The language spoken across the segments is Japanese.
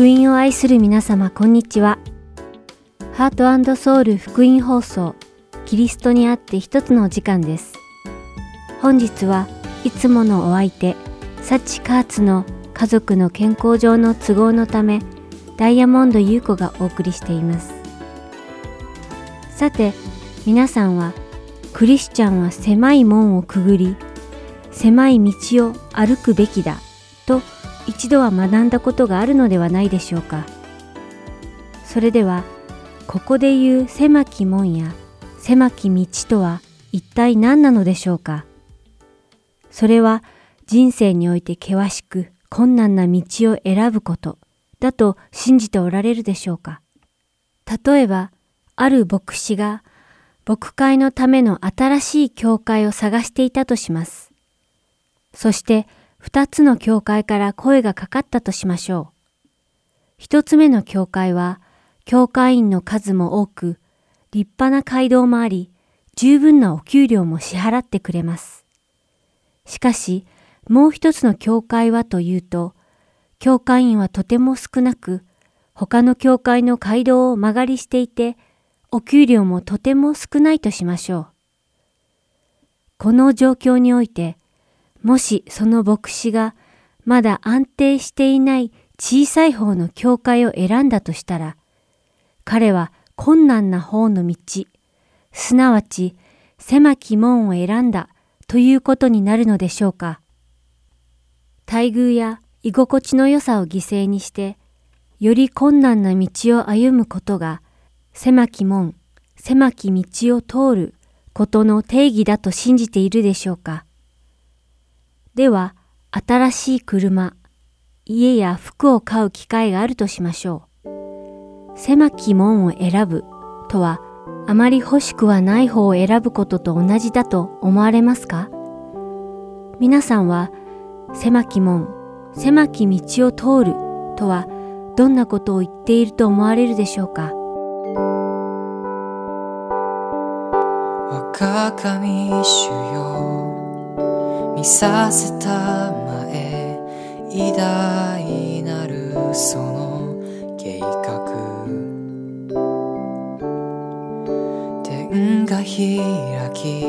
福音を愛する皆様こんにちは。ハートソウル福音放送キリストにあって一つのお時間です。本日はいつものお相手、サチカーツの家族の健康上の都合のため、ダイヤモンド優子がお送りしています。さて、皆さんはクリスチャンは狭い門をくぐり、狭い道を歩くべきだと一度は学んだことがあるのではないでしょうか。それでは、ここで言う狭き門や狭き道とは一体何なのでしょうか。それは人生において険しく困難な道を選ぶことだと信じておられるでしょうか。例えば、ある牧師が牧会のための新しい教会を探していたとします。そして二つの教会から声がかかったとしましょう。一つ目の教会は、教会員の数も多く、立派な街道もあり、十分なお給料も支払ってくれます。しかし、もう一つの教会はというと、教会員はとても少なく、他の教会の街道を曲がりしていて、お給料もとても少ないとしましょう。この状況において、もしその牧師がまだ安定していない小さい方の教会を選んだとしたら、彼は困難な方の道、すなわち狭き門を選んだということになるのでしょうか。待遇や居心地の良さを犠牲にして、より困難な道を歩むことが、狭き門、狭き道を通ることの定義だと信じているでしょうか。では、新しい車、家や服を買う機会があるとしましょう。狭き門を選ぶとは、あまり欲しくはない方を選ぶことと同じだと思われますか？皆さんは、狭き門、狭き道を通るとは、どんなことを言っていると思われるでしょうか？若神主よ。見させたまえ。偉大なるその計画。天が開き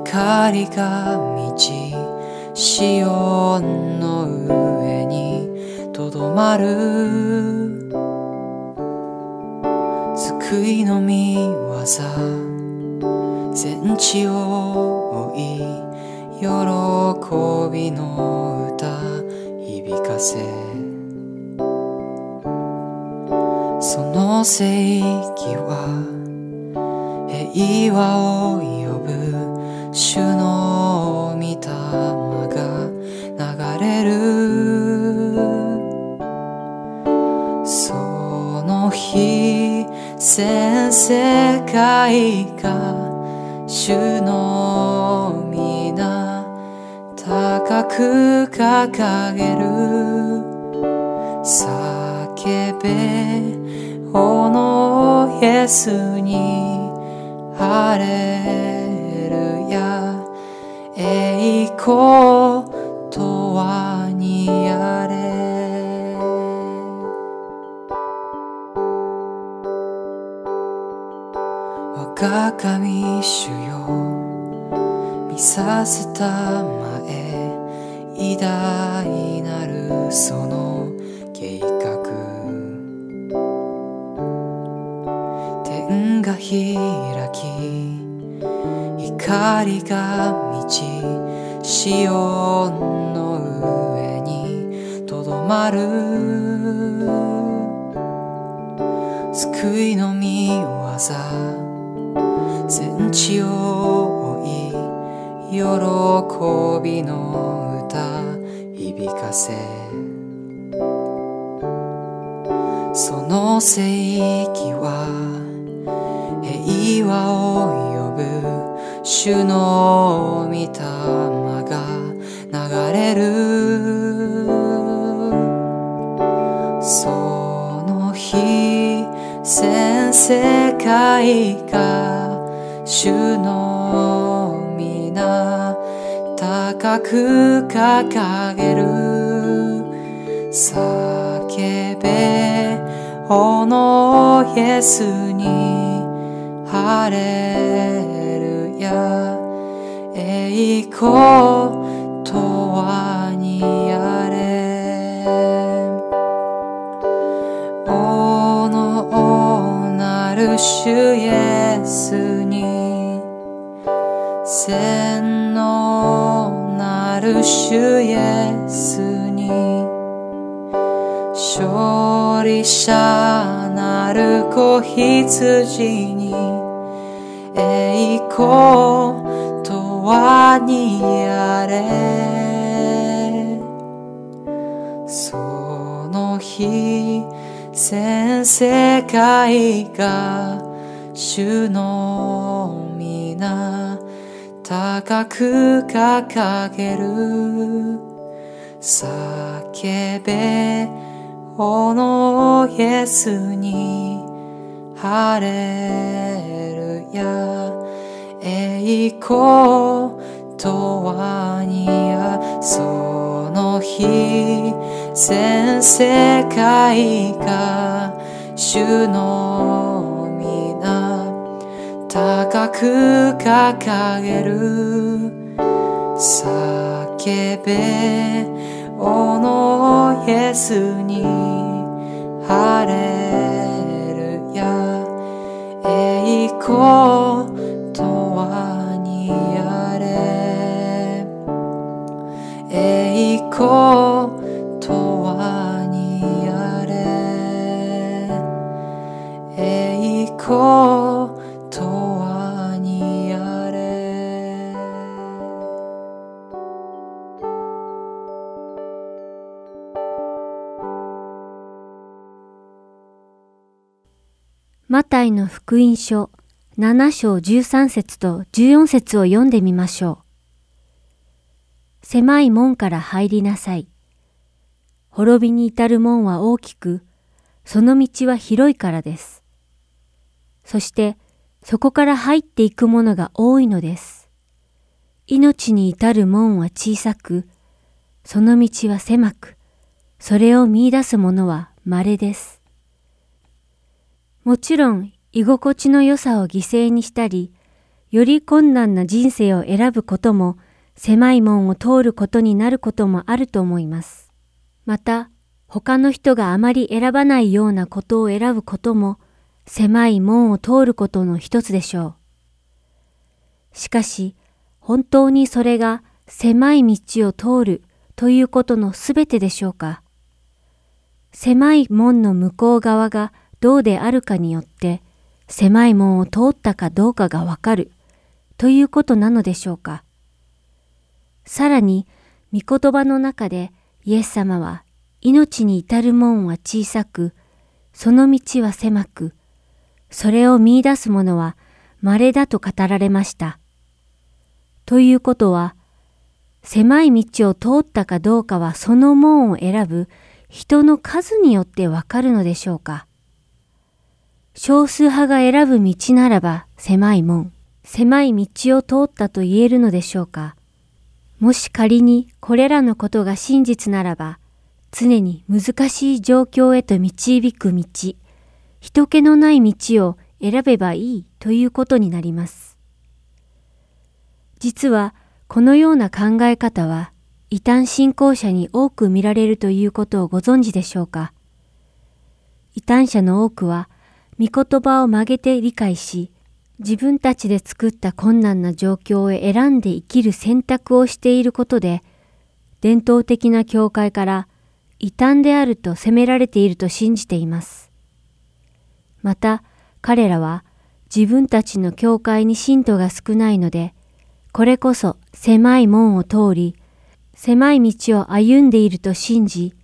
光が満ちシオンの上にとどまる。救いの見業。全地を追い喜びの歌響かせ。その聖域は平和を呼ぶ主の御霊が流れる。その日全世界が主の皆高く掲げる。叫べおのイエスにハレルヤ。栄光イエスにハレルヤ。栄光とはにあれ。おのなる主イエス。者なる子羊に栄光とはにあれ。その日全世界が主の皆高く掲げる。叫べおのイエスにハレルヤ栄光とはにやその日全世界が主の皆高く掲げる叫べおのイエスにハレルヤ栄光とはにあれ。栄光とはにあれ。栄光マタイの福音書7章13節と14節を読んでみましょう。狭い門から入りなさい。滅びに至る門は大きく、その道は広いからです。そして、そこから入っていくものが多いのです。命に至る門は小さく、その道は狭く、それを見出す者は稀です。もちろん居心地の良さを犠牲にしたり、より困難な人生を選ぶことも、狭い門を通ることになることもあると思います。また、他の人があまり選ばないようなことを選ぶことも、狭い門を通ることの一つでしょう。しかし、本当にそれが狭い道を通るということのすべてでしょうか。狭い門の向こう側がどうであるかによって、狭い門を通ったかどうかがわかるということなのでしょうか。さらに、御言葉の中でイエス様は命に至る門は小さく、その道は狭く、それを見出す者は稀だと語られました。ということは、狭い道を通ったかどうかはその門を選ぶ人の数によってわかるのでしょうか。少数派が選ぶ道ならば狭い門、狭い道を通ったと言えるのでしょうか。もし仮にこれらのことが真実ならば、常に難しい状況へと導く道、人気のない道を選べばいいということになります。実はこのような考え方は異端信仰者に多く見られるということをご存知でしょうか。異端者の多くは御言葉を曲げて理解し、自分たちで作った困難な状況を選んで生きる選択をしていることで、伝統的な教会から異端であると責められていると信じています。また、彼らは自分たちの教会に信徒が少ないので、これこそ狭い門を通り、狭い道を歩んでいると信じ、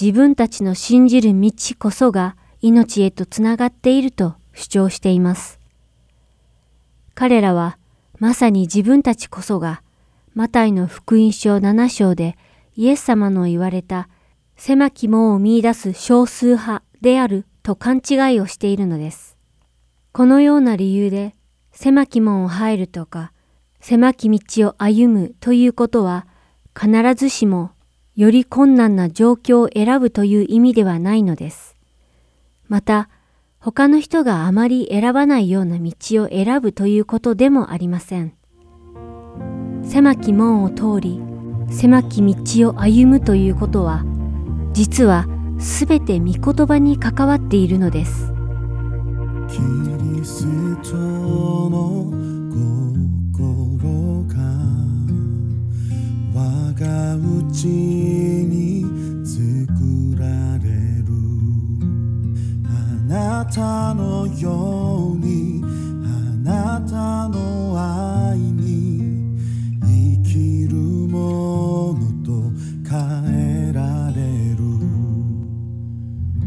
自分たちの信じる道こそが命へとつながっていると主張しています。彼らはまさに自分たちこそがマタイの福音書7章でイエス様の言われた狭き門を見出す少数派であると勘違いをしているのです。このような理由で狭き門を入るとか狭き道を歩むということは必ずしもより困難な状況を選ぶという意味ではないのです。また、他の人があまり選ばないような道を選ぶということでもありません。狭き門を通り、狭き道を歩むということは、実は全て御言葉に関わっているのです。キリストの心が我が内になたのようにあなたの愛に生きるものと変えられる。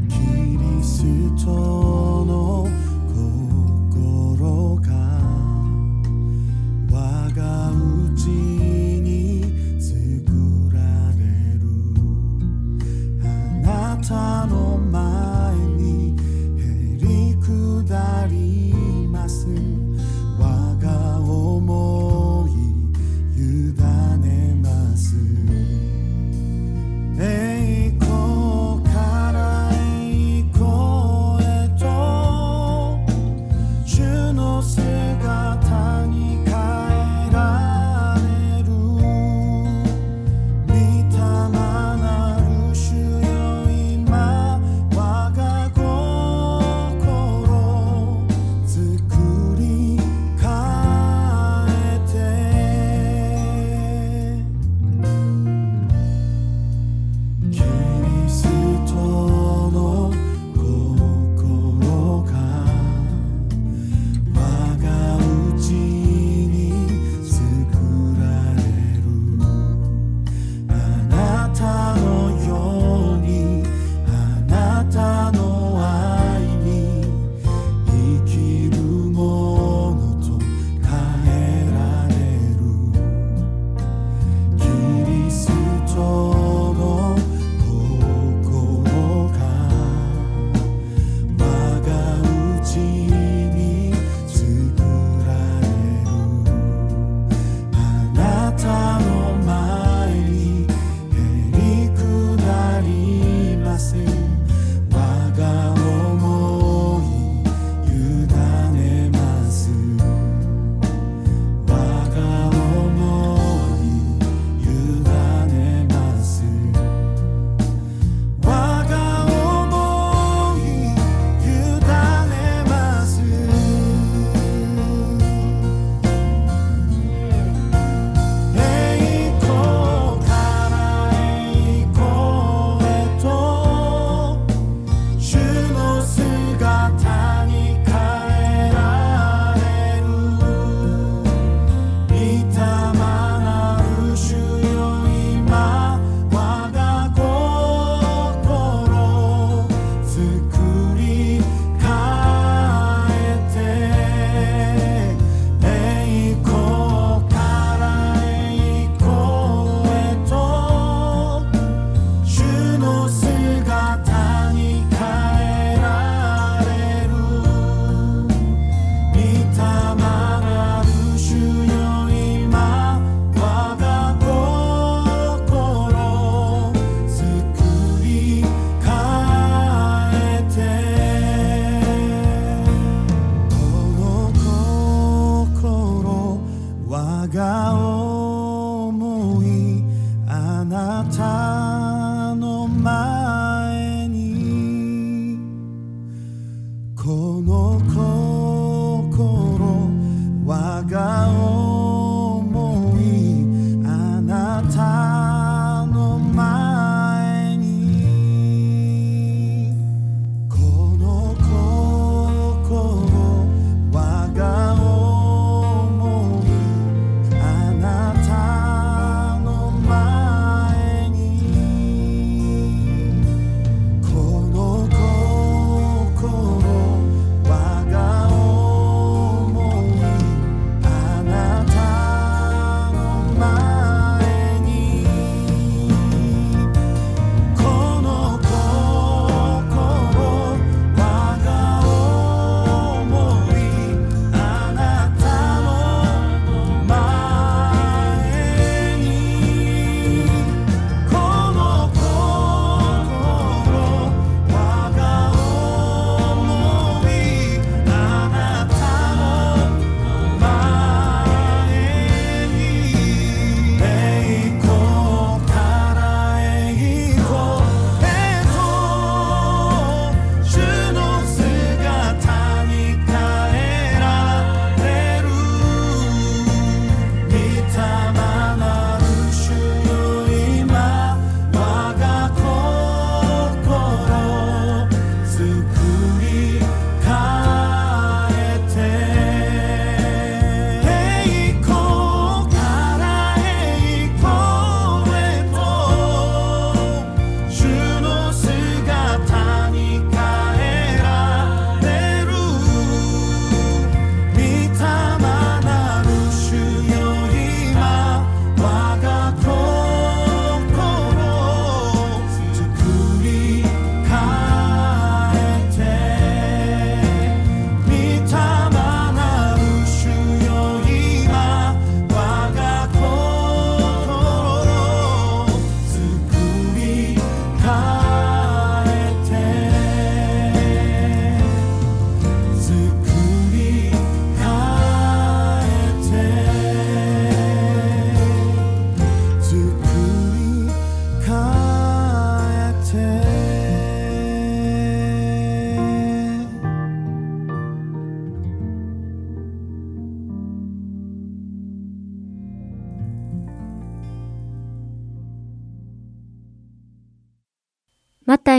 キリストの心が我が内に作られる。あなたの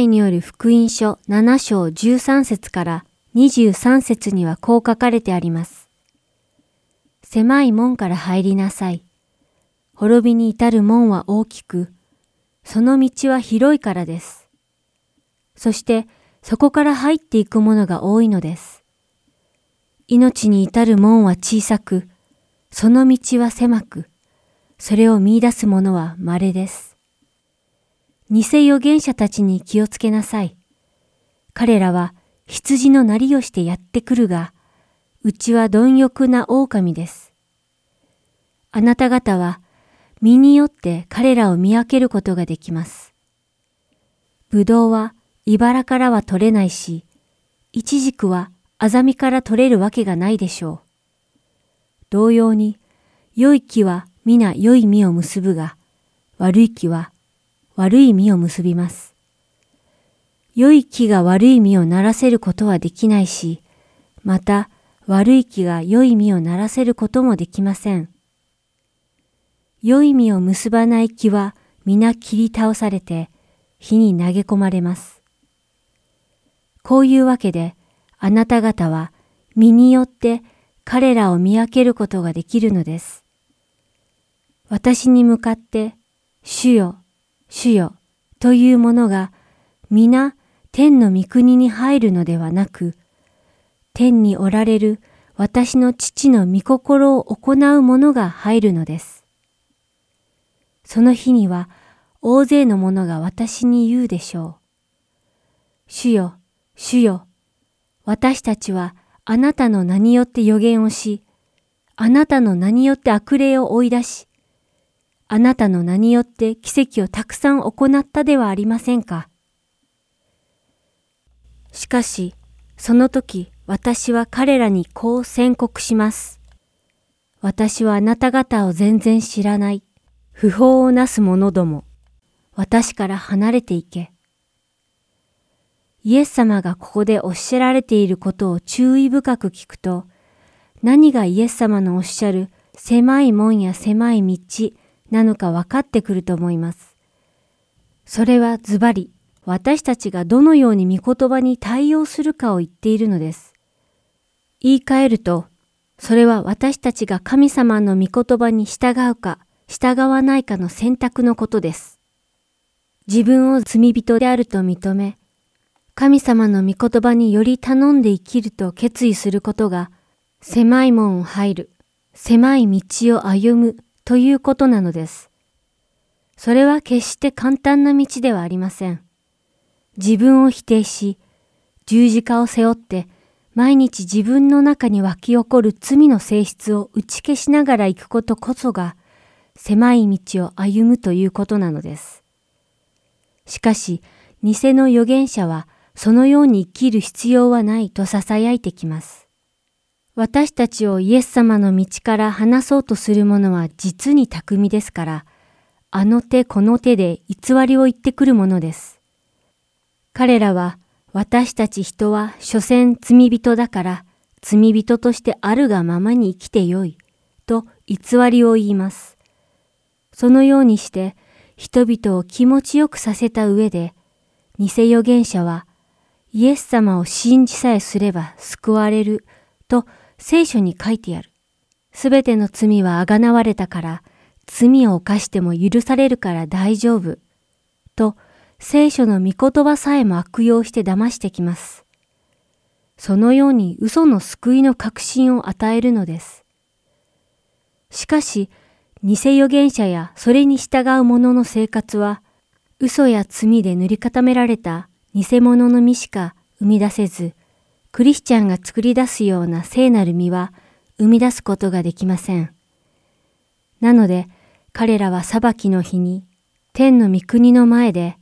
による福音書7章13節から23節にはこう書かれてあります。狭い門から入りなさい。滅びに至る門は大きく、その道は広いからです。そしてそこから入っていくものが多いのです。命に至る門は小さく、その道は狭く、それを見出す者は稀です。偽預言者たちに気をつけなさい。彼らは羊のなりをしてやってくるが、うちは貪欲な狼です。あなた方は身によって彼らを見分けることができます。ぶどうは茨からは取れないし、イチジクはアザミから取れるわけがないでしょう。同様に、良い木は皆良い実を結ぶが、悪い木は悪い実を結びます。良い木が悪い実をならせることはできないし、また悪い木が良い実をならせることもできません。良い実を結ばない木は皆切り倒されて火に投げ込まれます。こういうわけであなた方は身によって彼らを見分けることができるのです。私に向かって、主よ、主よ、というものが皆天の御国に入るのではなく、天におられる私の父の御心を行う者が入るのです。その日には大勢の者が私に言うでしょう。主よ、主よ、私たちはあなたの名によって予言をし、あなたの名によって悪霊を追い出し、あなたの名によって奇跡をたくさん行ったではありませんか？しかし、その時私は彼らにこう宣告します。私はあなた方を全然知らない。不法をなす者ども、私から離れていけ。イエス様がここでおっしゃられていることを注意深く聞くと、何がイエス様のおっしゃる狭い門や狭い道なのか分かってくると思います。それはズバリ私たちがどのように御言葉に対応するかを言っているのです。言い換えると、それは私たちが神様の御言葉に従うか、従わないかの選択のことです。自分を罪人であると認め、神様の御言葉により頼んで生きると決意することが、狭い門を入る、狭い道を歩むということなのです。それは決して簡単な道ではありません。自分を否定し、十字架を背負って、毎日自分の中に湧き起こる罪の性質を打ち消しながら行くことこそが、狭い道を歩むということなのです。しかし、偽の預言者は、そのように生きる必要はないと囁いてきます。私たちをイエス様の道から離そうとする者は実に巧みですから、あの手この手で偽りを言ってくるものです。彼らは私たち人は所詮罪人だから罪人としてあるがままに生きてよいと偽りを言います。そのようにして人々を気持ちよくさせた上で、偽預言者はイエス様を信じさえすれば救われると聖書に書いてある。すべての罪はあがなわれたから、罪を犯しても許されるから大丈夫。と聖書の御言葉さえも悪用して騙してきます。そのように嘘の救いの確信を与えるのです。しかし、偽預言者やそれに従う者の生活は、嘘や罪で塗り固められた偽物の実しか生み出せず、クリスチャンが作り出すような聖なる実は生み出すことができません。なので、彼らは裁きの日に、天の御国の前で、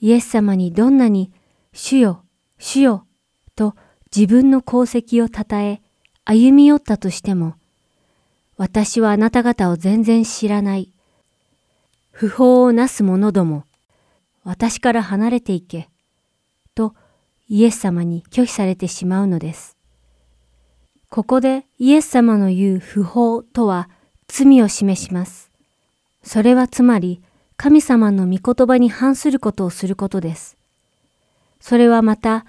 イエス様にどんなに、主よ、主よ、と自分の功績を称え、歩み寄ったとしても、私はあなた方を全然知らない。不法をなす者ども、私から離れていけ。イエス様に拒否されてしまうのです。ここでイエス様の言う不法とは罪を示します。それはつまり神様の御言葉に反することをすることです。それはまた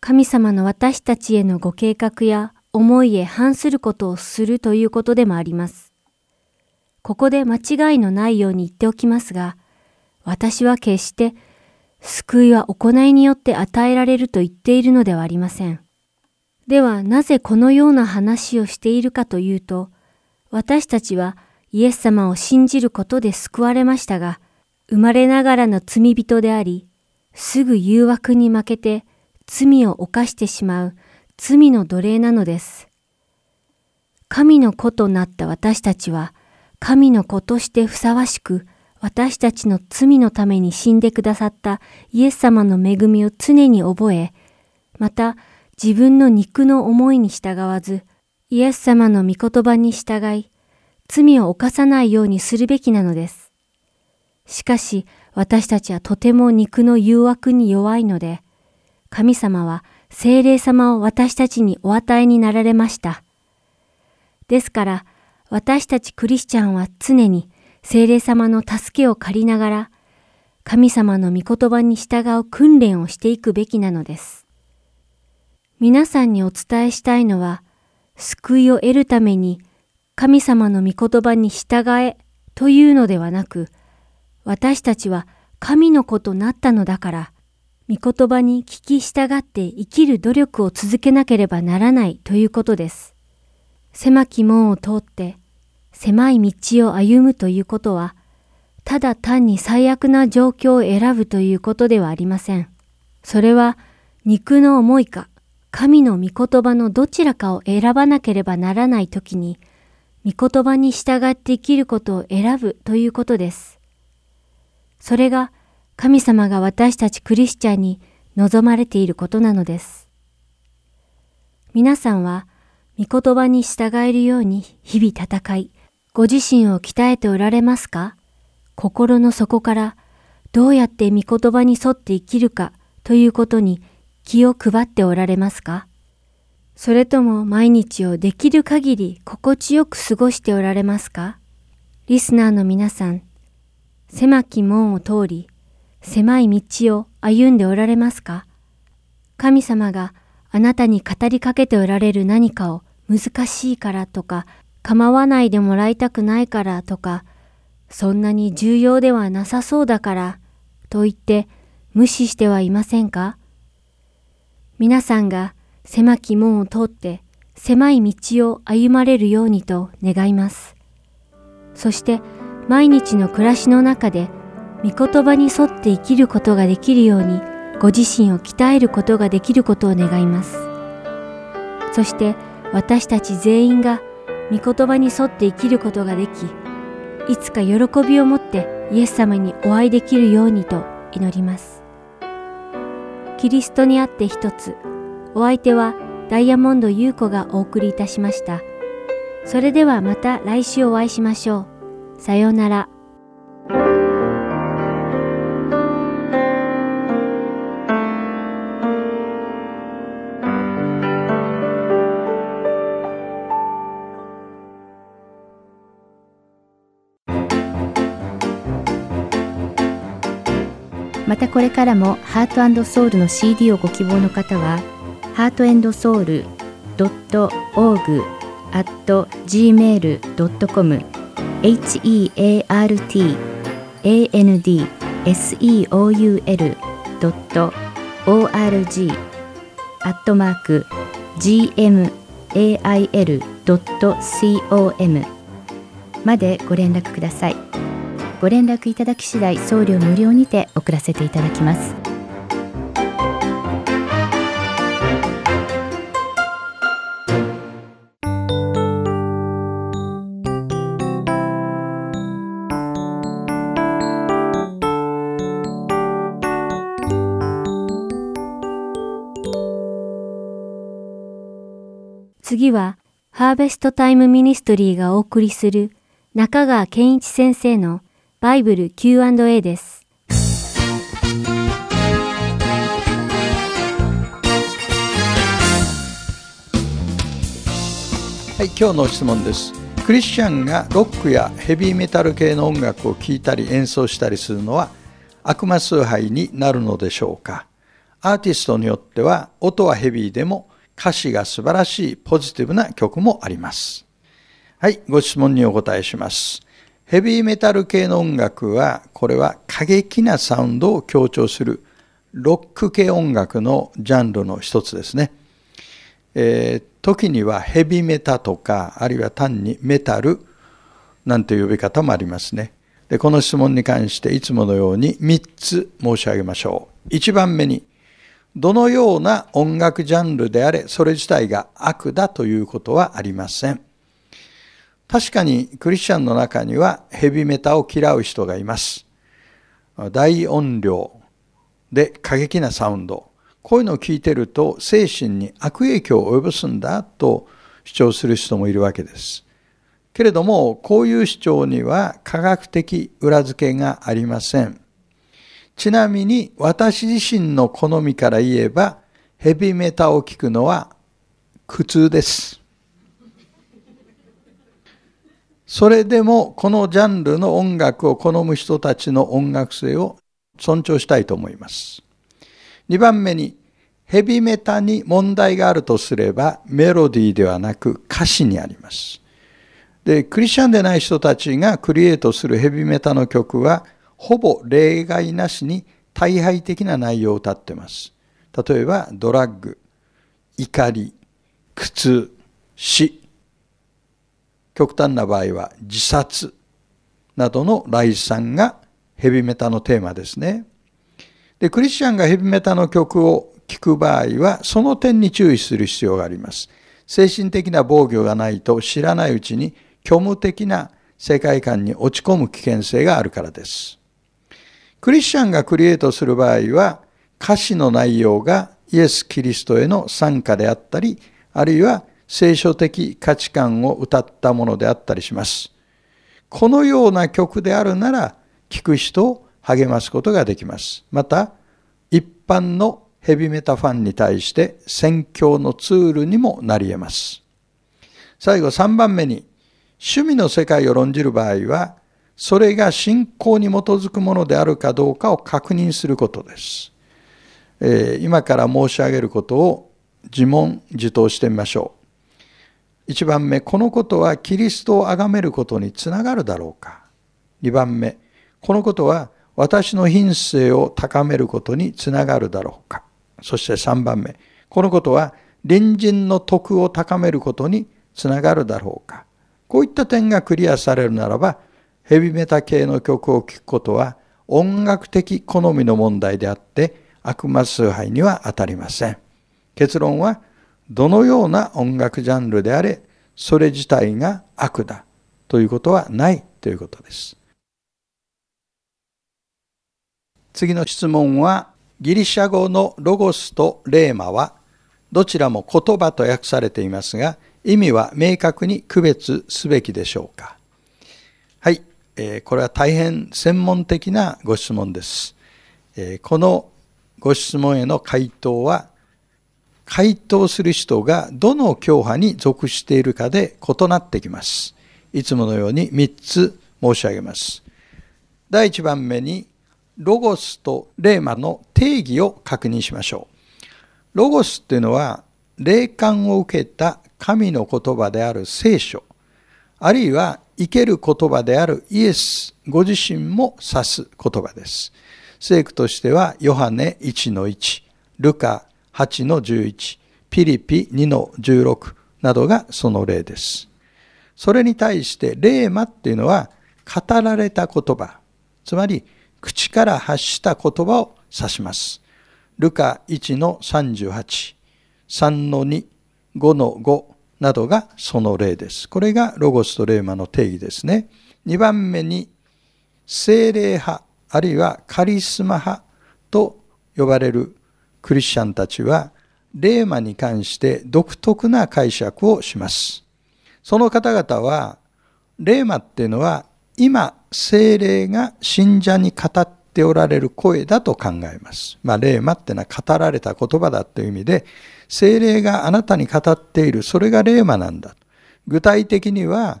神様の私たちへのご計画や思いへ反することをするということでもあります。ここで間違いのないように言っておきますが、私は決して救いは行いによって与えられると言っているのではありません。ではなぜこのような話をしているかというと、私たちはイエス様を信じることで救われましたが、生まれながらの罪人であり、すぐ誘惑に負けて罪を犯してしまう罪の奴隷なのです。神の子となった私たちは、神の子としてふさわしく、私たちの罪のために死んでくださったイエス様の恵みを常に覚え、また自分の肉の思いに従わず、イエス様の御言葉に従い、罪を犯さないようにするべきなのです。しかし私たちはとても肉の誘惑に弱いので、神様は精霊様を私たちにお与えになられました。ですから、私たちクリスチャンは常に精霊様の助けを借りながら、神様の御言葉に従う訓練をしていくべきなのです。皆さんにお伝えしたいのは、救いを得るために神様の御言葉に従えというのではなく、私たちは神の子となったのだから、御言葉に聞き従って生きる努力を続けなければならないということです。狭き門を通って狭い道を歩むということは、ただ単に最悪な状況を選ぶということではありません。それは肉の思いか、神の御言葉のどちらかを選ばなければならないときに、御言葉に従って生きることを選ぶということです。それが神様が私たちクリスチャンに望まれていることなのです。皆さんは御言葉に従えるように日々戦い、ご自身を鍛えておられますか？心の底からどうやって御言葉に沿って生きるかということに気を配っておられますか？それとも毎日をできる限り心地よく過ごしておられますか？リスナーの皆さん、狭き門を通り、狭い道を歩んでおられますか？神様があなたに語りかけておられる何かを難しいからとか、構わないでもらいたくないからとか、そんなに重要ではなさそうだからと言って無視してはいませんか？皆さんが狭き門を通って狭い道を歩まれるようにと願います。そして毎日の暮らしの中で御言葉に沿って生きることができるようにご自身を鍛えることができることを願います。そして私たち全員が御言葉に沿って生きることができ、いつか喜びを持ってイエス様にお会いできるようにと祈ります。キリストにあって一つ、お相手はダイヤモンド優子がお送りいたしました。それではまた来週お会いしましょう。さようなら。またこれからもハートソウルの CD をご希望の方は、ハートソウル .org at gmail.com heart and seoul.org アットマーク gmail.com までご連絡ください。ご連絡いただき次第送料無料にて送らせていただきます。次はハーベストタイムミニストリーがお送りする中川健一先生のバイブル Q&A です。はい、今日の質問です。クリスチャンがロックやヘビーメタル系の音楽を聴いたり演奏したりするのは悪魔崇拝になるのでしょうか？アーティストによっては音はヘビーでも歌詞が素晴らしいポジティブな曲もあります。はい、ご質問にお答えします。ヘビーメタル系の音楽は、これは過激なサウンドを強調するロック系音楽のジャンルの一つですね。えー、時にはヘビメタとか、あるいは単にメタルなんて呼び方もありますね。で、この質問に関していつものように3つ申し上げましょう。1番目に、どのような音楽ジャンルであれ、それ自体が悪だということはありません。確かにクリスチャンの中にはヘビメタを嫌う人がいます。大音量で過激なサウンド。こういうのを聞いてると精神に悪影響を及ぼすんだと主張する人もいるわけです。けれども、こういう主張には科学的裏付けがありません。ちなみに私自身の好みから言えばヘビメタを聞くのは苦痛です。それでもこのジャンルの音楽を好む人たちの音楽性を尊重したいと思います。2番目に、ヘビメタに問題があるとすればメロディーではなく歌詞にあります。で、クリスチャンでない人たちがクリエイトするヘビメタの曲はほぼ例外なしに大敗的な内容を歌ってます。例えばドラッグ、怒り、苦痛、死、極端な場合は自殺などの来産がヘビメタのテーマですね。で、クリスチャンがヘビメタの曲を聴く場合は、その点に注意する必要があります。精神的な防御がないと知らないうちに虚無的な世界観に落ち込む危険性があるからです。クリスチャンがクリエイトする場合は、歌詞の内容がイエス・キリストへの参加であったり、あるいは聖書的価値観を歌ったものであったりします。このような曲であるなら、聴く人を励ますことができます。また、一般のヘビメタファンに対して宣教のツールにもなり得ます。最後3番目に、趣味の世界を論じる場合は、それが信仰に基づくものであるかどうかを確認することです。えー、今から申し上げることを自問自答してみましょう。1番目、このことはキリストを崇めることにつながるだろうか。2番目、このことは私の品性を高めることにつながるだろうか。そして3番目、このことは隣人の徳を高めることにつながるだろうか。こういった点がクリアされるならば、ヘビメタ系の曲を聴くことは音楽的好みの問題であって、悪魔崇拝には当たりません。結論は、どのような音楽ジャンルであれ、それ自体が悪だということはないということです。次の質問は、ギリシャ語のロゴスとレーマは、どちらも言葉と訳されていますが、意味は明確に区別すべきでしょうか。はい、えー、これは大変専門的なご質問です。えー、このご質問への回答は、回答する人がどの教派に属しているかで異なってきます。いつものように3つ申し上げます。第1番目に、ロゴスとレーマの定義を確認しましょう。ロゴスっていうのは、霊感を受けた神の言葉である聖書、あるいは生ける言葉であるイエスご自身も指す言葉です。聖句としては、ヨハネ1の1、ルカ8の11、ピリピ2の16などがその例です。それに対して、霊魔っていうのは、語られた言葉、つまり、口から発した言葉を指します。ルカ1の38、3の2、5の5などがその例です。これがロゴスとレーマの定義ですね。2番目に、精霊派、あるいはカリスマ派と呼ばれるクリスチャンたちは、霊魔に関して独特な解釈をします。その方々は、霊魔っていうのは、今、精霊が信者に語っておられる声だと考えます。まあ、霊魔っていうのは語られた言葉だという意味で、精霊があなたに語っている、それが霊魔なんだ。具体的には、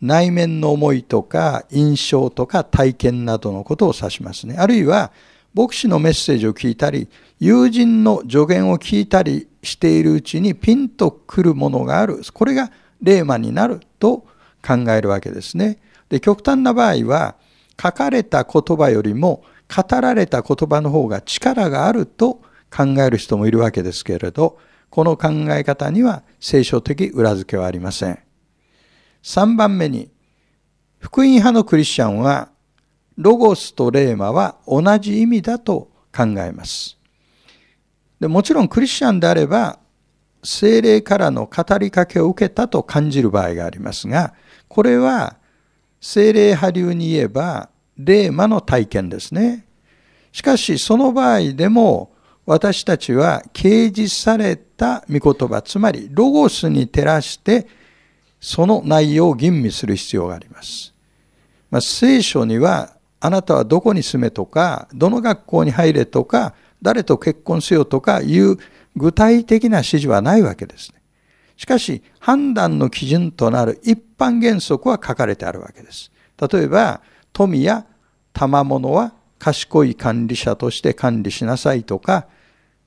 内面の思いとか印象とか体験などのことを指しますね。あるいは、牧師のメッセージを聞いたり、友人の助言を聞いたりしているうちにピンとくるものがある。これが霊魔になると考えるわけですね。で、極端な場合は、書かれた言葉よりも語られた言葉の方が力があると考える人もいるわけですけれど、この考え方には聖書的裏付けはありません。3番目に、福音派のクリスチャンは、ロゴスとレーマは同じ意味だと考えます。でもちろんクリスチャンであれば、精霊からの語りかけを受けたと感じる場合がありますが、これは精霊派流に言えば、霊魔の体験ですね。しかし、その場合でも、私たちは掲示された御言葉、つまりロゴスに照らして、その内容を吟味する必要があります。まあ、聖書には、あなたはどこに住めとか、どの学校に入れとか、誰と結婚せよとかいう具体的な指示はないわけですね。しかし、判断の基準となる一般原則は書かれてあるわけです。例えば、富や賜物は賢い管理者として管理しなさいとか、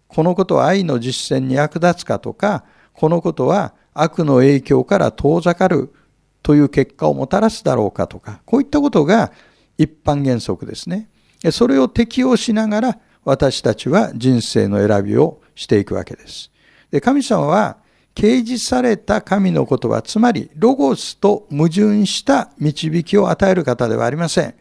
このことは愛の実践に役立つかとか、このことは悪の影響から遠ざかるという結果をもたらすだろうかとか、こういったことが一般原則ですね。それを適用しながら私たちは人生の選びをしていくわけです。で神様は掲示された神の言葉、つまりロゴスと矛盾した導きを与える方ではありません。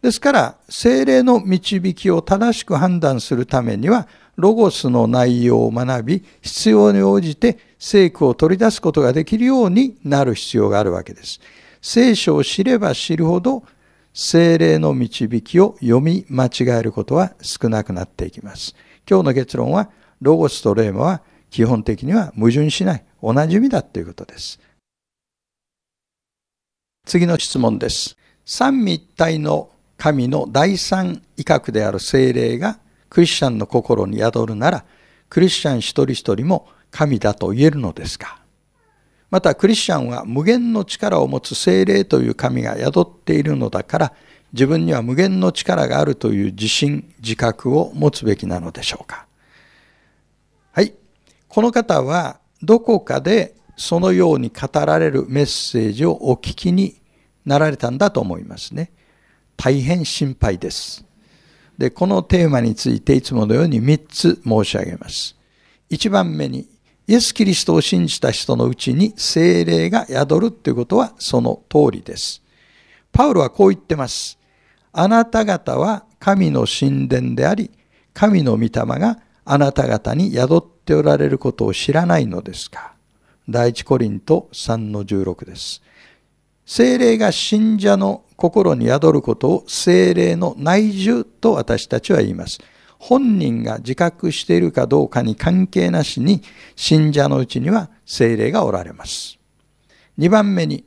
ですから、精霊の導きを正しく判断するためには、ロゴスの内容を学び、必要に応じて聖句を取り出すことができるようになる必要があるわけです。聖書を知れば知るほど、精霊の導きを読み間違えることは少なくなっていきます。今日の結論は、ロゴスとレーマは基本的には矛盾しない。同じ意味だということです。次の質問です。三位一体の神の第三威嚇である精霊がクリスチャンの心に宿るなら、クリスチャン一人一人も神だと言えるのですか？またクリスチャンは無限の力を持つ精霊という神が宿っているのだから、自分には無限の力があるという自信、自覚を持つべきなのでしょうかはい。この方はどこかでそのように語られるメッセージをお聞きになられたんだと思いますね。大変心配です。で、このテーマについていつものように3つ申し上げます。1番目に、イエス・キリストを信じた人のうちに精霊が宿るということはその通りです。パウロはこう言ってます。あなた方は神の神殿であり、神の御霊があなた方に宿っておられることを知らないのですか第一コリント3の16です。精霊が信者の心に宿ることを精霊の内住と私たちは言います。本人が自覚しているかどうかに関係なしに信者のうちには精霊がおられます。二番目に、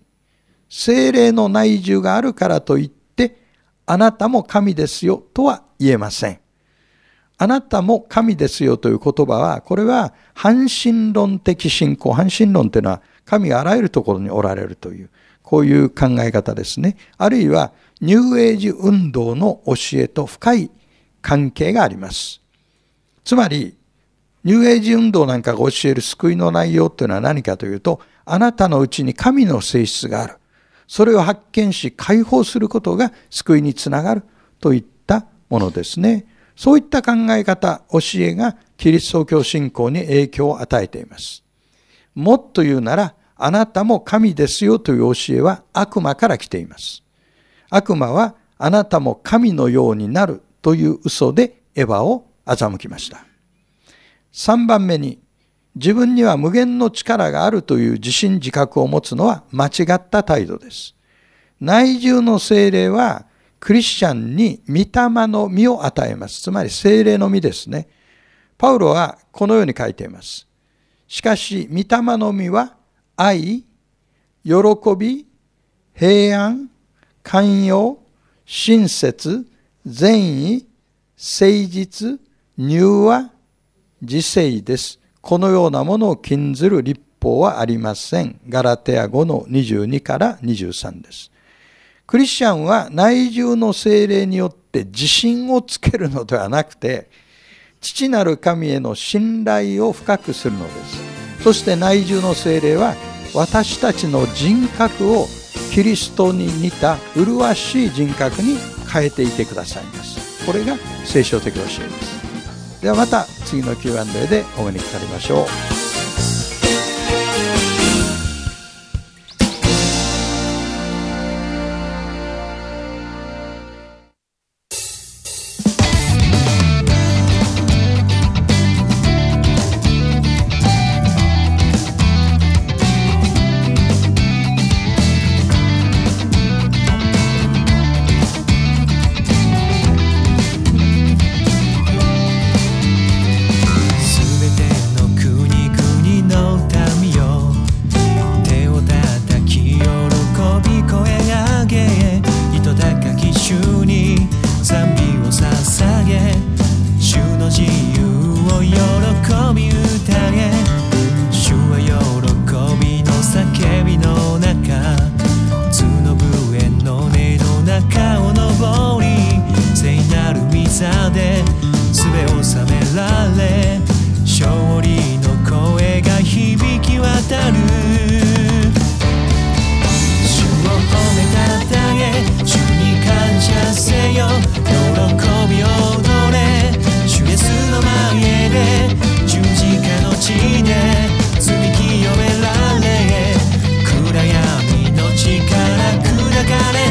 精霊の内住があるからといって、あなたも神ですよとは言えません。あなたも神ですよという言葉は、これは半神論的信仰。半神論というのは神があらゆるところにおられるという、こういう考え方ですね。あるいはニューエイジ運動の教えと深い関係があります。つまり、ニューエイジ運動なんかが教える救いの内容というのは何かというと、あなたのうちに神の性質がある。それを発見し解放することが救いにつながるといったものですね。そういった考え方、教えがキリスト教信仰に影響を与えています。もっと言うなら、あなたも神ですよという教えは悪魔から来ています。悪魔はあなたも神のようになるという嘘でエヴァを欺きました。3番目に、自分には無限の力があるという自信自覚を持つのは間違った態度です。内住の精霊はクリスチャンに御霊の実を与えます。つまり精霊の実ですね。パウロはこのように書いています。しかし、御霊の実は愛、喜び、平安、寛容、親切、善意、誠実、柔和、自制です。このようなものを禁ずる立法はありません。ガラテア5の22から23です。クリスチャンは内住の精霊によっって自信をつけるのではなくて父なる神への信頼を深くするのですそして内住の精霊は私たちの人格をキリストに似た麗しい人格に変えていてくださいますこれが聖書的教えです。ではまた次の Q&A でお目にかかりましょう。座で術を収められ勝利の声が響き渡る。主を褒めたたえ主に感謝せよ。喜びを踊れ。主イエスの前で十字架の地で罪清められ。暗闇の力砕かれ。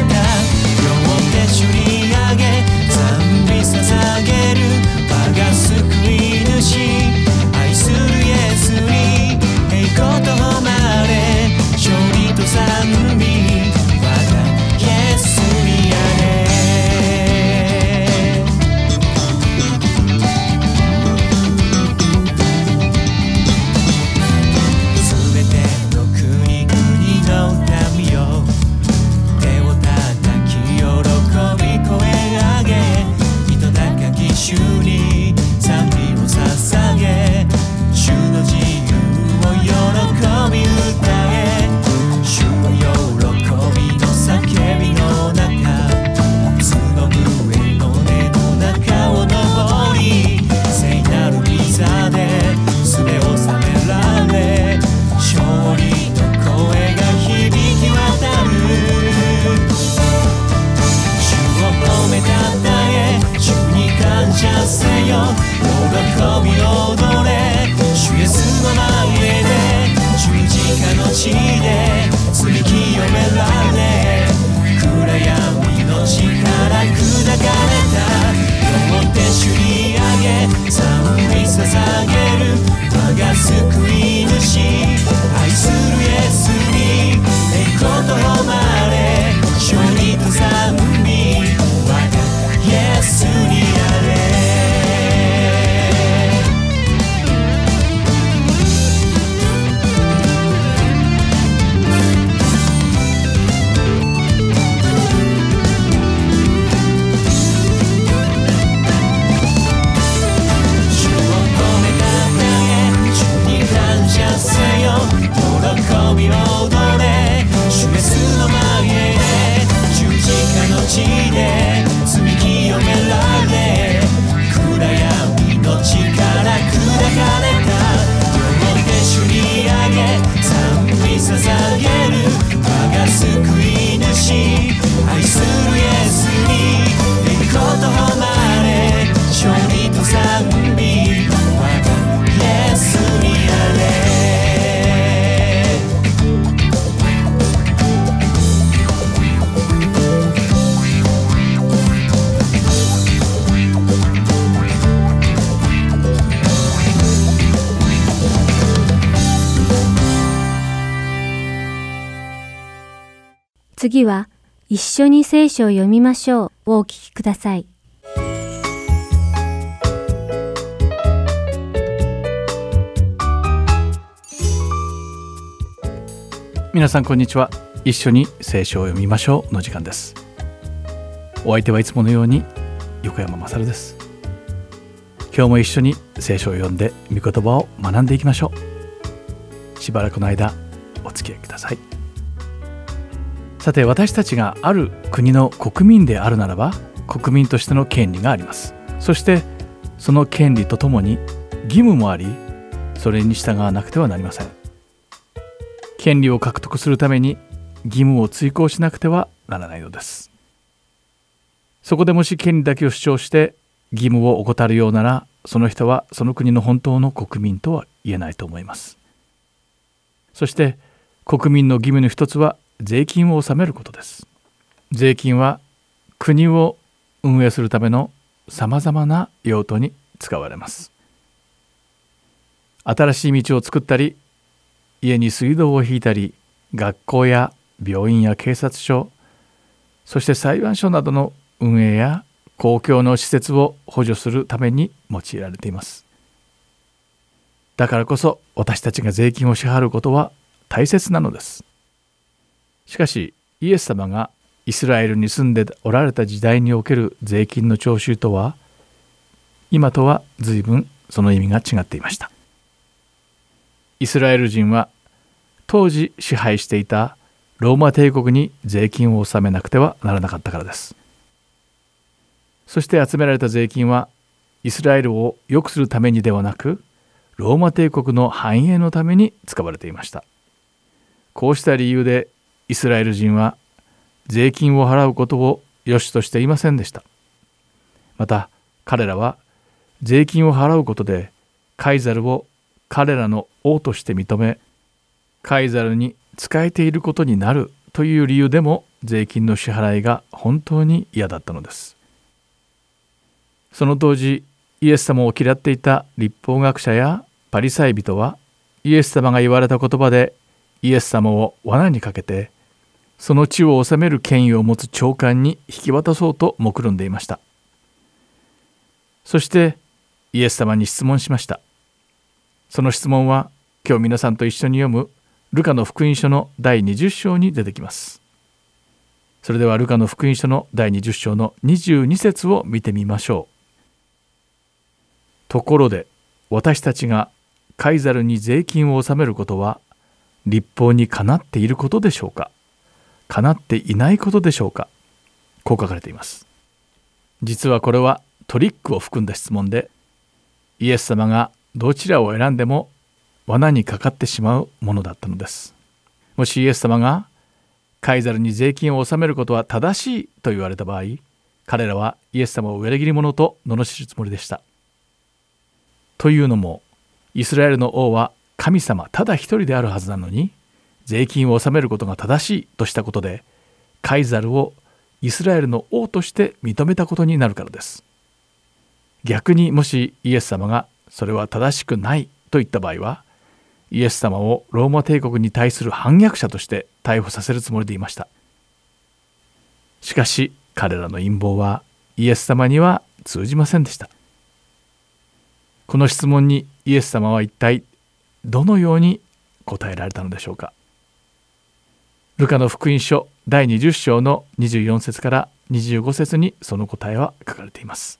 一緒に聖書を読みましょうをお聞きください。皆さんこんにちは。一緒に聖書を読みましょうの時間です。お相手はいつものように横山まさるです。今日も一緒に聖書を読んで御言葉を学んでいきましょう。しばらくの間お付き合いください。さて私たちがある国の国民であるならば国民としての権利があります。そしてその権利とともに義務もありそれに従わなくてはなりません。権利を獲得するために義務を追行しなくてはならないのです。そこでもし権利だけを主張して義務を怠るようならその人はその国の本当の国民とは言えないと思います。そして国民の義務の一つは税金を納めることです。税金は国を運営するためのさまざまな用途に使われます。新しい道を作ったり家に水道を引いたり学校や病院や警察署そして裁判所などの運営や公共の施設を補助するために用いられています。だからこそ私たちが税金を支払うことは大切なのです。しかしイエス様がイスラエルに住んでおられた時代における税金の徴収とは今とは随分その意味が違っていました。イスラエル人は当時支配していたローマ帝国に税金を納めなくてはならなかったからです。そして集められた税金はイスラエルを良くするためにではなくローマ帝国の繁栄のために使われていました。こうした理由でイスラエル人は税金を払うことを良しとしていませんでした。また彼らは税金を払うことでカイザルを彼らの王として認めカイザルに仕えていることになるという理由でも税金の支払いが本当に嫌だったのです。その当時イエス様を嫌っていた立法学者やパリサイ人はイエス様が言われた言葉でイエス様を罠にかけてその地を治める権威を持つ長官に引き渡そうと目論んでいました。そしてイエス様に質問しました。その質問は今日皆さんと一緒に読むルカの福音書の第20章に出てきます。それではルカの福音書の第20章の22節を見てみましょう。ところで私たちがカイザルに税金を納めることは立法にかなっていることでしょうか？かなっていないことでしょうか？こう書かれています。実はこれはトリックを含んだ質問でイエス様がどちらを選んでも罠にかかってしまうものだったのです。もしイエス様がカイザルに税金を納めることは正しいと言われた場合彼らはイエス様を裏切り者と罵るつもりでした。というのもイスラエルの王は神様ただ一人であるはずなのに税金を納めることが正しいとしたことでカイザルをイスラエルの王として認めたことになるからです。逆にもしイエス様がそれは正しくないと言った場合はイエス様をローマ帝国に対する反逆者として逮捕させるつもりでいました。しかし彼らの陰謀はイエス様には通じませんでした。この質問にイエス様は一体どのように答えられたのでしょうか。ルカの福音書第20章の24節から25節にその答えは書かれています。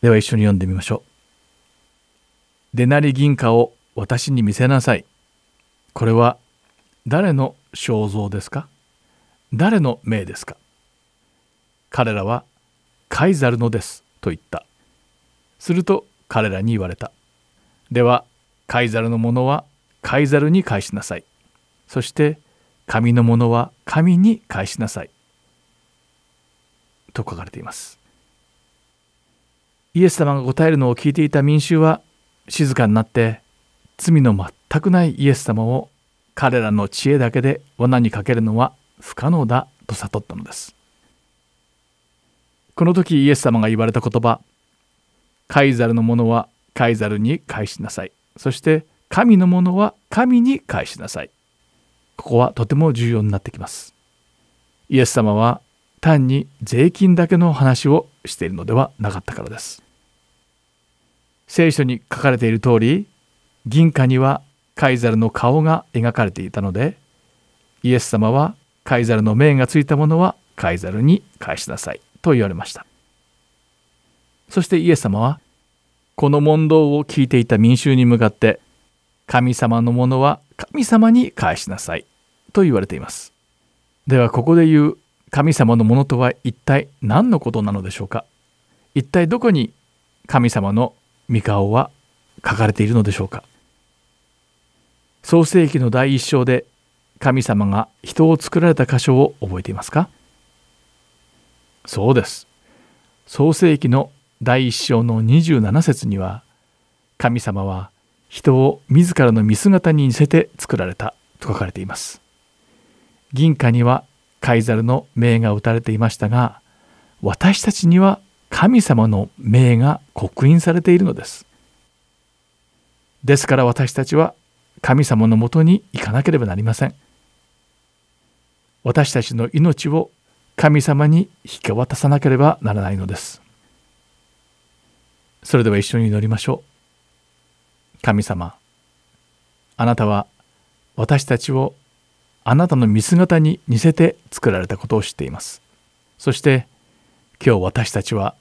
では一緒に読んでみましょう。デナリ銀貨を私に見せなさい。これは誰の肖像ですか？誰の命ですか？彼らはカイザルのですと言った。すると彼らに言われた。では、カイザルのものはカイザルに返しなさい。そして、神のものは神に返しなさい。と書かれています。イエス様が答えるのを聞いていた民衆は静かになって罪の全くないイエス様を彼らの知恵だけで罠にかけるのは不可能だと悟ったのです。この時イエス様が言われた言葉カイザルのものはカイザルに返しなさい。そして神のものは神に返しなさい。ここはとても重要になってきます。イエス様は単に税金だけの話をしているのではなかったからです。聖書に書かれている通り、銀貨にはカイザルの顔が描かれていたので、イエス様はカイザルの面がついたものはカイザルに返しなさいと言われました。そしてイエス様はこの問答を聞いていた民衆に向かって神様のものは神様に返しなさいと言われています。ではここで言う神様のものとは一体何のことなのでしょうか？一体どこに神様の御顔は書かれているのでしょうか？創世紀の第一章で神様が人を作られた箇所を覚えていますか？そうです。創世紀の第一章の27節には神様は人を自らの見姿に似せて作られたと書かれています。銀貨にはカイザルの名が打たれていましたが私たちには神様の名が刻印されているのです。ですから私たちは神様のもとに行かなければなりません。私たちの命を神様に引き渡さなければならないのです。それでは一緒に祈りましょう。神様あなたは私たちをあなたの見姿に似せて作られたことを知っています。そして今日私たちは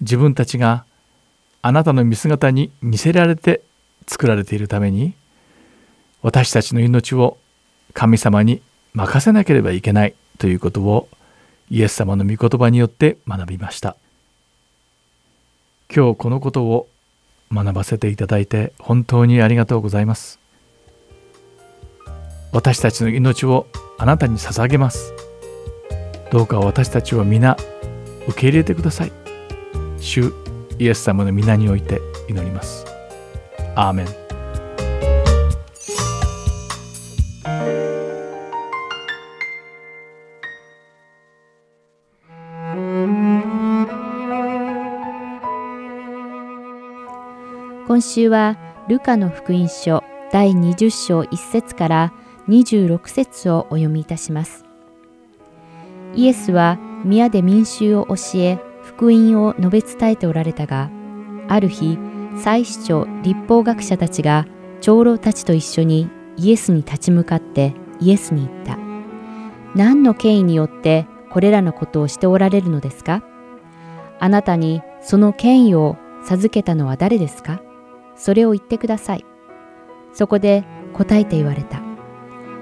自分たちがあなたの見姿に似せられて作られているために私たちの命を神様に任せなければいけないということをイエス様の御言葉によって学びました。今日このことを学ばせていただいて本当にありがとうございます。私たちの命をあなたに捧げます。どうか私たちを皆受け入れてください。主イエス様の皆において祈ります。アーメン。今週はルカの福音書第20章1節から26節をお読みいたします。イエスは宮で民衆を教え福音を述べ伝えておられたが、ある日、祭司長立法学者たちが長老たちと一緒にイエスに立ち向かってイエスに言った。何の権威によってこれらのことをしておられるのですか？あなたにその権威を授けたのは誰ですか？それを言ってください。そこで答えて言われた。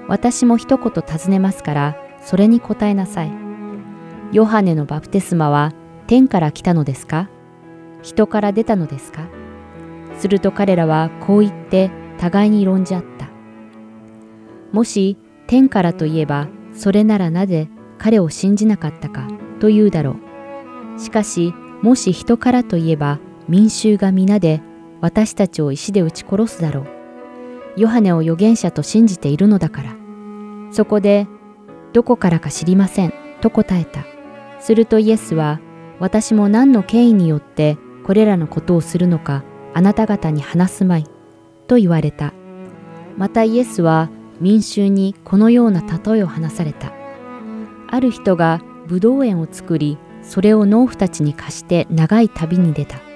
私も一言尋ねますから、それに答えなさい。ヨハネのバプテスマは天から来たのですか？人から出たのですか？すると彼らはこう言って互いに論じ合った。もし天からといえば、それならなぜ彼を信じなかったかと言うだろう。しかし、もし人からといえば、民衆が皆で私たちを石で撃ち殺すだろう。ヨハネを預言者と信じているのだから。そこで、どこからか知りません、と答えた。するとイエスは、私も何の権威によってこれらのことをするのか、あなた方に話すまい、と言われた。またイエスは民衆にこのような例えを話された。ある人がブドウ園を作り、それを農夫たちに貸して長い旅に出た。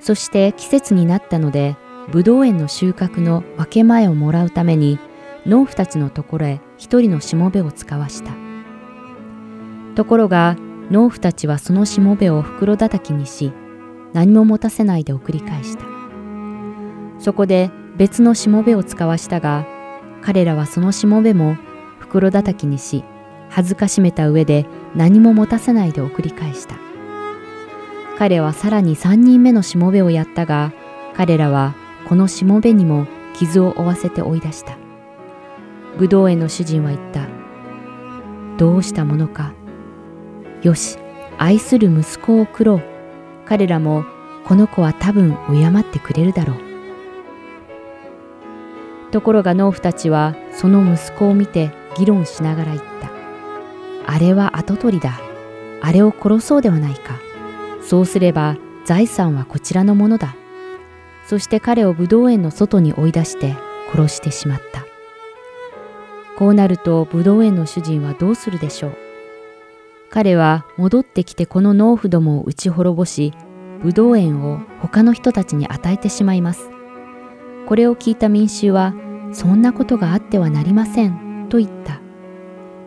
そして季節になったので、ブドウ園の収穫の分け前をもらうために、農夫たちのところへ一人のしもべを使わした。ところが、農夫たちはそのしもべを袋叩きにし、何も持たせないで送り返した。そこで別のしもべを使わしたが、彼らはそのしもべも袋叩きにし、恥ずかしめた上で何も持たせないで送り返した。彼はさらに3人目のしもべをやったが、彼らはこのしもべにも傷を負わせて追い出した。武道園の主人は言った。どうしたものか。よし、愛する息子を送ろう。彼らもこの子は多分敬ってくれるだろう。ところが農夫たちはその息子を見て議論しながら言った。あれは跡取りだ。あれを殺そうではないか。そうすれば財産はこちらのものだ。そして彼を武道園の外に追い出して殺してしまった。こうなると武道園の主人はどうするでしょう。彼は戻ってきてこの農夫どもを打ち滅ぼし、武道園を他の人たちに与えてしまいます。これを聞いた民衆は、そんなことがあってはなりません、と言った。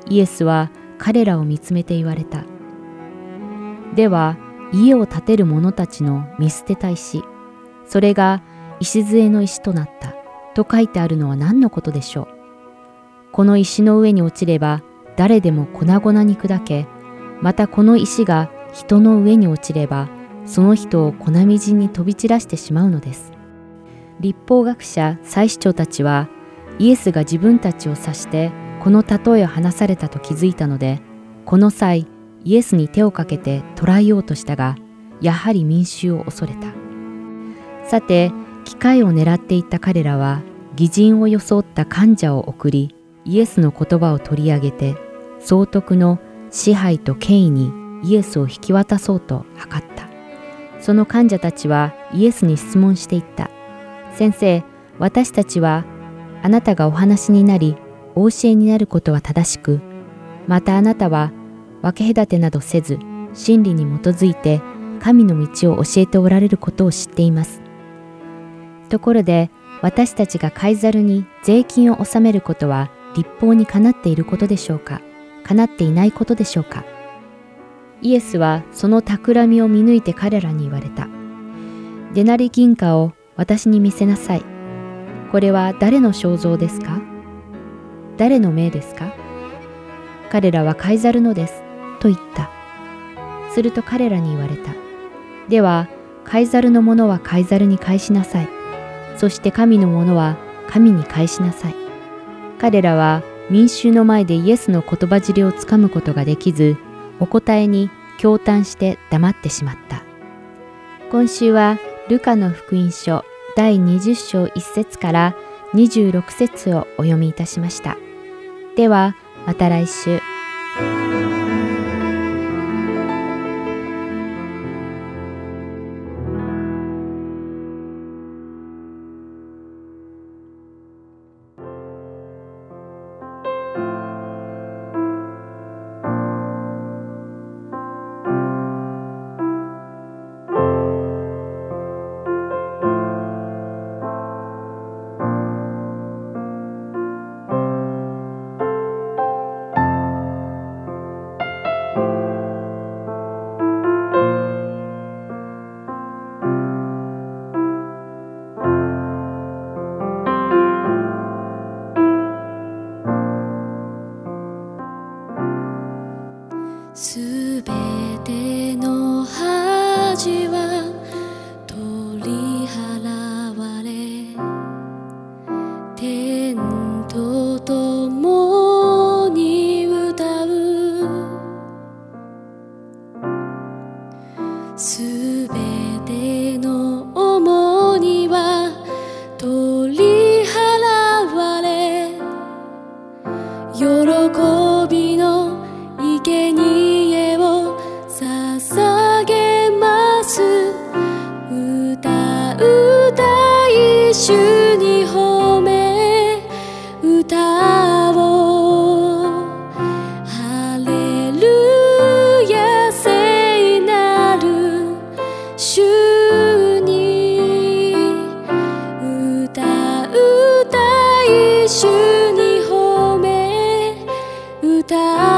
イエスは彼らを見つめて言われた。では、家を建てる者たちの見捨てた石、それが礎の石となったと書いてあるのは何のことでしょう？この石の上に落ちれば誰でも粉々に砕け、またこの石が人の上に落ちれば、その人を粉みじんに飛び散らしてしまうのです。立法学者、祭司長たちは、イエスが自分たちを指してこの例えを話されたと気づいたので、この際、イエスに手をかけて捕らえようとしたが、やはり民衆を恐れた。さて、機会を狙っていた彼らは、偽人を装った患者を送り、イエスの言葉を取り上げて、総督の支配と権威にイエスを引き渡そうと図った。その患者たちはイエスに質問していった。先生、私たちはあなたがお話になり、お教えになることは正しく、またあなたは分け隔てなどせず、真理に基づいて神の道を教えておられることを知っています。ところで、私たちがカイザルに税金を納めることは立法にかなっていることでしょうか？かなっていないことでしょうか？イエスはその企みを見抜いて彼らに言われた。デナリ銀貨を私に見せなさい。これは誰の肖像ですか？誰の命ですか？彼らはカイザルのです。と言った。すると彼らに言われた。では、カイザルのものはカイザルに返しなさい。そして神のものは神に返しなさい。彼らは民衆の前でイエスの言葉尻をつかむことができず、お答えに驚嘆して黙ってしまった。今週はルカの福音書第20章1節から26節をお読みいたしました。では、また来週。捧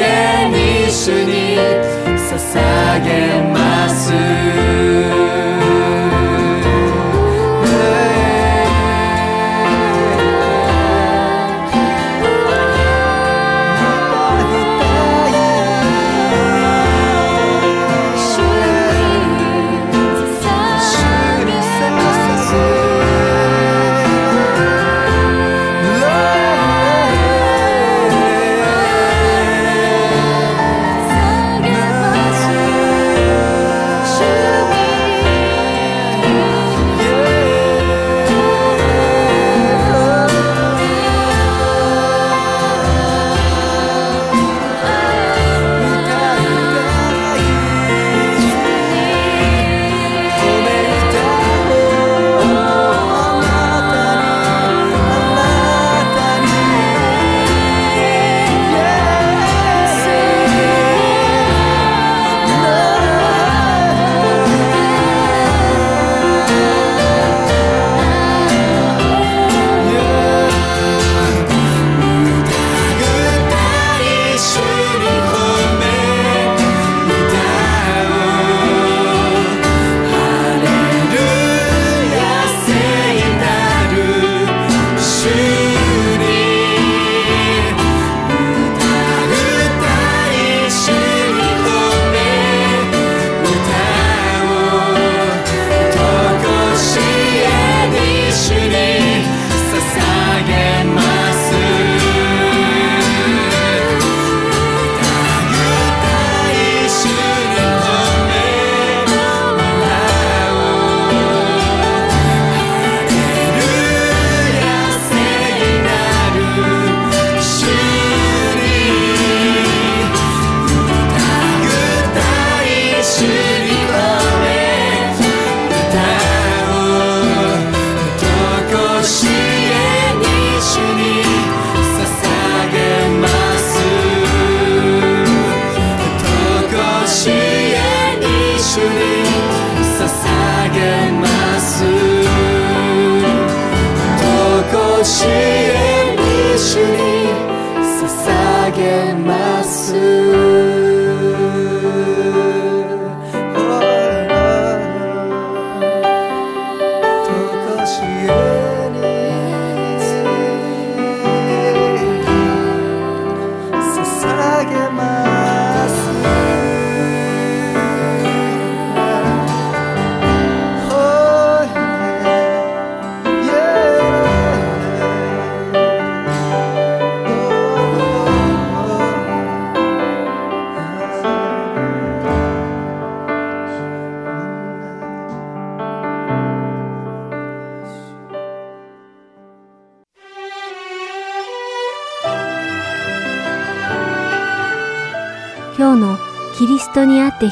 えに主に捧げ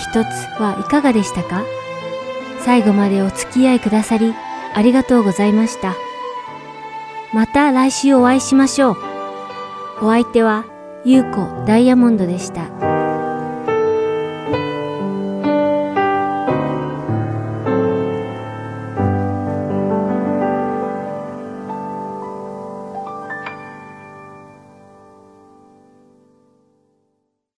一つはいかがでしたか？最後までお付き合いくださりありがとうございました。また来週お会いしましょう。お相手は、ゆうこダイヤモンドでした。